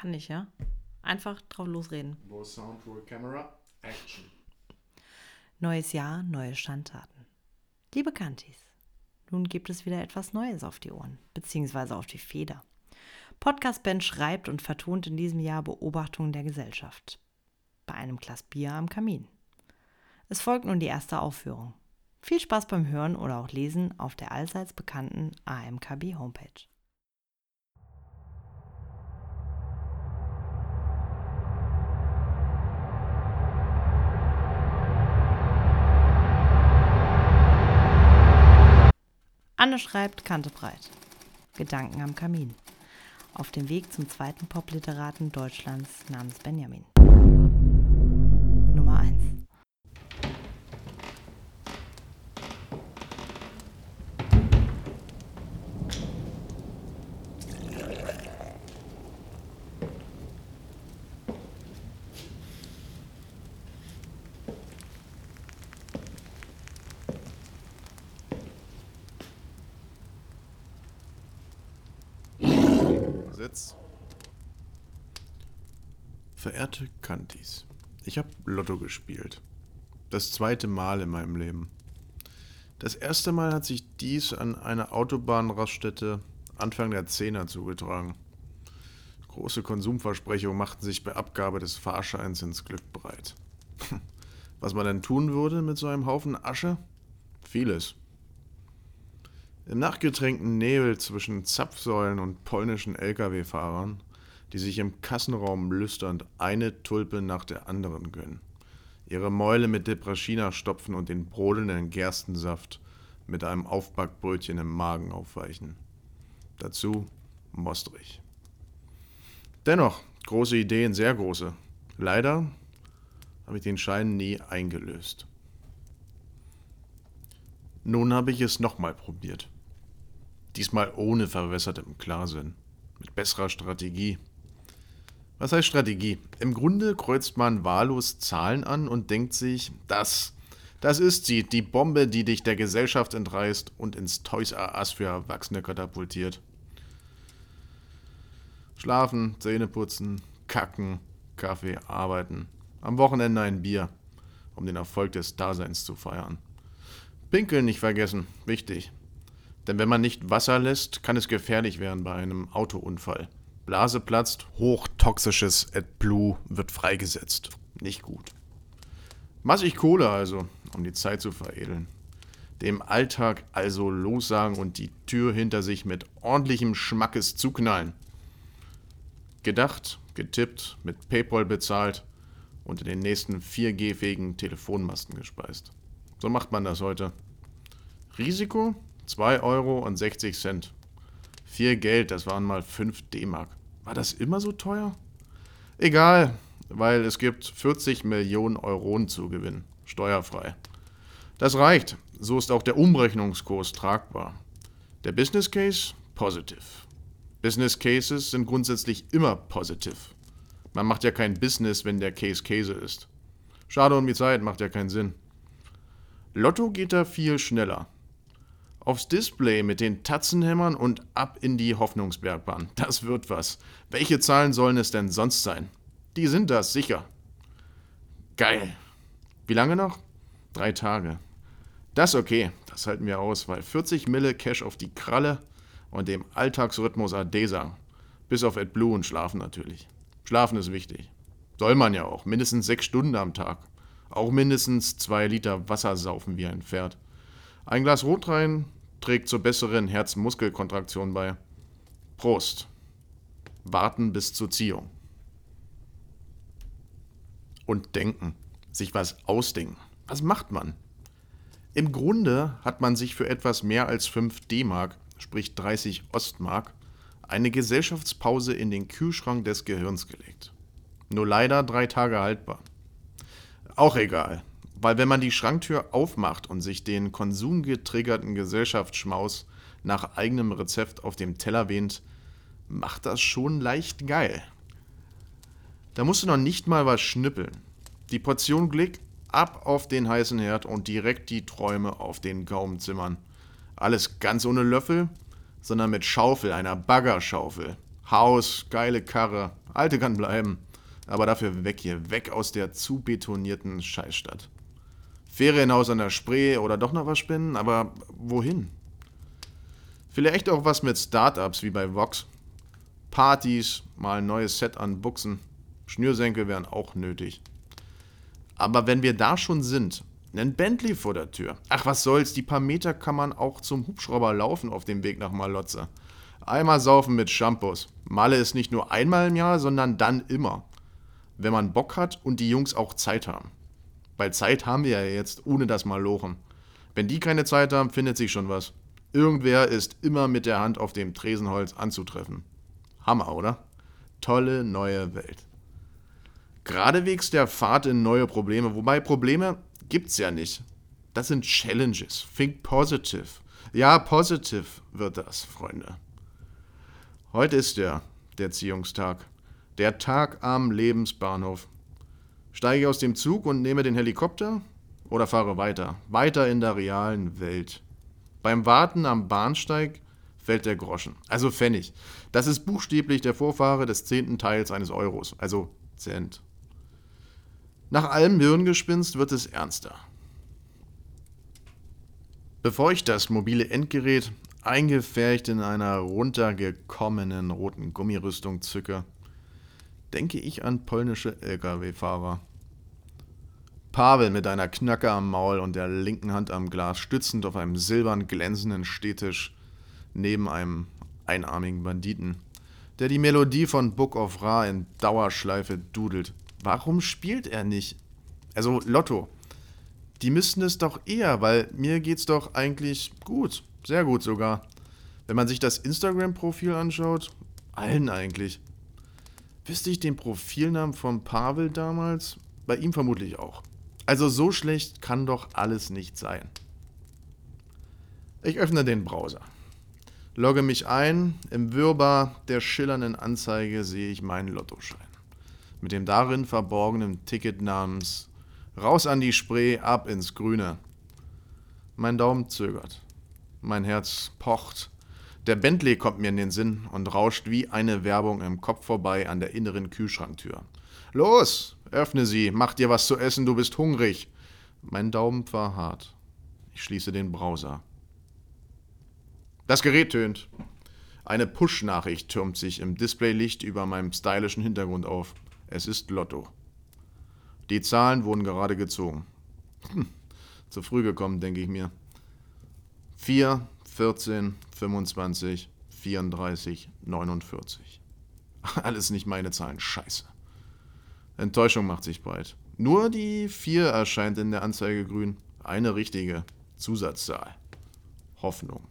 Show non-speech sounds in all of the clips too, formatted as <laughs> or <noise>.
Kann ich, ja? Einfach drauf losreden. No Sound, Roll Camera, Action. Neues Jahr, neue Standtaten. Liebe Kantis, nun gibt es wieder etwas Neues auf die Ohren, beziehungsweise auf die Feder. Podcast Ben schreibt und vertont in diesem Jahr Beobachtungen der Gesellschaft. Bei einem Glas Bier am Kamin. Es folgt nun die erste Aufführung. Viel Spaß beim Hören oder auch Lesen auf der allseits bekannten AMKB Anne schreibt Kante breit. Gedanken am Kamin. Auf dem Weg zum zweiten Popliteraten Deutschlands namens Benjamin. Sitz. Verehrte Kantis, ich habe Lotto gespielt. Das zweite Mal in meinem Leben. Das erste Mal hat sich dies an einer Autobahnraststätte Anfang der Zehner zugetragen. Große Konsumversprechungen machten sich bei Abgabe des Fahrscheins ins Glück bereit. <laughs> Was man denn tun würde mit so einem Haufen Asche? Vieles. Im nachgetränkten Nebel zwischen Zapfsäulen und polnischen Lkw-Fahrern, die sich im Kassenraum lüsternd eine Tulpe nach der anderen gönnen, ihre Mäule mit Depraschina stopfen und den brodelnden Gerstensaft mit einem Aufbackbrötchen im Magen aufweichen. Dazu Mostrich. Dennoch, große Ideen, sehr große. Leider habe ich den Schein nie eingelöst. Nun habe ich es nochmal probiert. Diesmal ohne verwässertem Klarrsinn. Mit besserer Strategie. Was heißt Strategie? Im Grunde kreuzt man wahllos Zahlen an und denkt sich, das, das ist sie, die Bombe, die dich der Gesellschaft entreißt und ins Toys R Us für Erwachsene katapultiert. Schlafen, Zähne putzen, kacken, Kaffee, arbeiten. Am Wochenende ein Bier, um den Erfolg des Daseins zu feiern. Pinkeln nicht vergessen, wichtig. Denn wenn man nicht Wasser lässt, kann es gefährlich werden bei einem Autounfall. Blase platzt, hochtoxisches AdBlue wird freigesetzt. Nicht gut. Massig Kohle also, um die Zeit zu veredeln. Dem Alltag also lossagen und die Tür hinter sich mit ordentlichem Schmackes zuknallen. Gedacht, getippt, mit PayPal bezahlt und in den nächsten 4G-fähigen Telefonmasten gespeist. So macht man das heute. Risiko? 2 Euro und 60 Cent. Viel Geld, das waren mal 5 D-Mark. War das immer so teuer? Egal, weil es gibt 40 Millionen Euronen zu gewinnen, steuerfrei. Das reicht, so ist auch der Umrechnungskurs tragbar. Der Business Case? Positive. Business Cases sind grundsätzlich immer positive. Man macht ja kein Business, wenn der Case Käse ist. Schade um die Zeit, macht ja keinen Sinn. Lotto geht da viel schneller aufs Display mit den Tatzenhämmern und ab in die Hoffnungsbergbahn. Das wird was. Welche Zahlen sollen es denn sonst sein? Die sind das, sicher. Geil. Wie lange noch? Drei Tage. Das okay, das halten wir aus, weil 40 Mille Cash auf die Kralle und dem Alltagsrhythmus Adesa. Bis auf AdBlue und Schlafen natürlich. Schlafen ist wichtig. Soll man ja auch. Mindestens sechs Stunden am Tag. Auch mindestens zwei Liter Wasser saufen wie ein Pferd. Ein Glas Rotwein trägt zur besseren Herzmuskelkontraktion bei. Prost. Warten bis zur Ziehung. Und denken. Sich was ausdenken. Was macht man? Im Grunde hat man sich für etwas mehr als 5 D-Mark, sprich 30 Ostmark, eine Gesellschaftspause in den Kühlschrank des Gehirns gelegt. Nur leider drei Tage haltbar. Auch egal. Weil wenn man die Schranktür aufmacht und sich den konsumgetriggerten Gesellschaftsschmaus nach eigenem Rezept auf dem Teller wähnt, macht das schon leicht geil. Da musst du noch nicht mal was schnippeln. Die Portion Glück ab auf den heißen Herd und direkt die Träume auf den Gaumen zimmern. Alles ganz ohne Löffel, sondern mit Schaufel, einer Baggerschaufel. Haus, geile Karre, Alte kann bleiben. Aber dafür weg hier, weg aus der zu betonierten Scheißstadt. Ferienhaus an der Spree oder doch noch was spinnen, aber wohin? Vielleicht auch was mit Startups wie bei Vox. Partys, mal ein neues Set an Buchsen. Schnürsenkel wären auch nötig. Aber wenn wir da schon sind, ein Bentley vor der Tür. Ach, was soll's, die paar Meter kann man auch zum Hubschrauber laufen auf dem Weg nach Malotze. Einmal saufen mit Shampoos. Malle ist nicht nur einmal im Jahr, sondern dann immer. Wenn man Bock hat und die Jungs auch Zeit haben. Weil Zeit haben wir ja jetzt, ohne das Malochen. Wenn die keine Zeit haben, findet sich schon was. Irgendwer ist immer mit der Hand auf dem Tresenholz anzutreffen. Hammer, oder? Tolle neue Welt. Geradewegs der Fahrt in neue Probleme, wobei Probleme gibt's ja nicht. Das sind Challenges. Think positive. Ja, positive wird das, Freunde. Heute ist der, der Erziehungstag. Der Tag am Lebensbahnhof. Steige ich aus dem Zug und nehme den Helikopter oder fahre weiter? Weiter in der realen Welt. Beim Warten am Bahnsteig fällt der Groschen, also Pfennig. Das ist buchstäblich der Vorfahre des zehnten Teils eines Euros, also Cent. Nach allem Hirngespinst wird es ernster. Bevor ich das mobile Endgerät eingefärcht in einer runtergekommenen roten Gummirüstung zücke, denke ich an polnische Lkw-Fahrer. Pavel mit einer Knacke am Maul und der linken Hand am Glas stützend auf einem silbern glänzenden Stehtisch neben einem einarmigen Banditen, der die Melodie von Book of Ra in Dauerschleife dudelt. Warum spielt er nicht? Also Lotto. Die müssten es doch eher, weil mir geht's doch eigentlich gut. Sehr gut sogar. Wenn man sich das Instagram-Profil anschaut, allen eigentlich. Wüsste ich den Profilnamen von Pavel damals? Bei ihm vermutlich auch. Also so schlecht kann doch alles nicht sein. Ich öffne den Browser. Logge mich ein. Im Wirrwarr der schillernden Anzeige sehe ich meinen Lottoschein mit dem darin verborgenen Ticket namens Raus an die Spree, ab ins Grüne. Mein Daumen zögert. Mein Herz pocht. Der Bentley kommt mir in den Sinn und rauscht wie eine Werbung im Kopf vorbei an der inneren Kühlschranktür. Los, öffne sie, mach dir was zu essen, du bist hungrig. Mein Daumen verharrt. Ich schließe den Browser. Das Gerät tönt. Eine Push-Nachricht türmt sich im Displaylicht über meinem stylischen Hintergrund auf. Es ist Lotto. Die Zahlen wurden gerade gezogen. Hm, zu früh gekommen, denke ich mir. 4, 14, 25, 34, 49. Alles nicht meine Zahlen, scheiße. Enttäuschung macht sich breit. Nur die 4 erscheint in der Anzeige grün. Eine richtige Zusatzzahl. Hoffnung.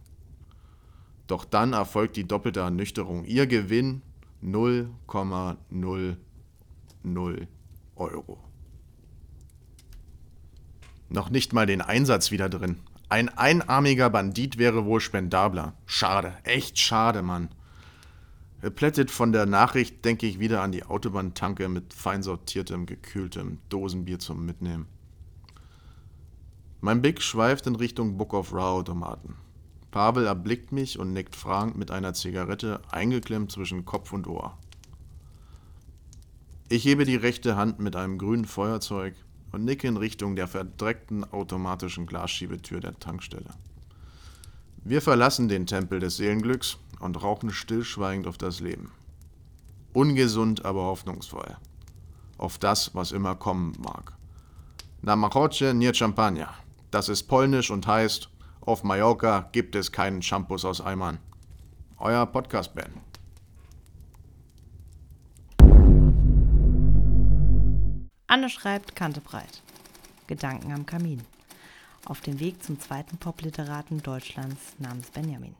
Doch dann erfolgt die doppelte Ernüchterung. Ihr Gewinn 0,0 0 Euro. Noch nicht mal den Einsatz wieder drin. Ein einarmiger Bandit wäre wohl spendabler. Schade, echt schade, Mann. Plättet von der Nachricht denke ich wieder an die Autobahntanke mit fein sortiertem, gekühltem Dosenbier zum Mitnehmen. Mein Blick schweift in Richtung Book of Raw Automaten. Pavel erblickt mich und nickt fragend mit einer Zigarette eingeklemmt zwischen Kopf und Ohr. Ich hebe die rechte Hand mit einem grünen Feuerzeug und nicke in Richtung der verdreckten automatischen Glasschiebetür der Tankstelle. Wir verlassen den Tempel des Seelenglücks und rauchen stillschweigend auf das Leben. Ungesund, aber hoffnungsvoll. Auf das, was immer kommen mag. Na machocie nie champagna. Das ist polnisch und heißt, auf Mallorca gibt es keinen Shampoos aus Eimern. Euer Podcast-Band. Anne schreibt Kante breit. Gedanken am Kamin. Auf dem Weg zum zweiten Popliteraten Deutschlands namens Benjamin.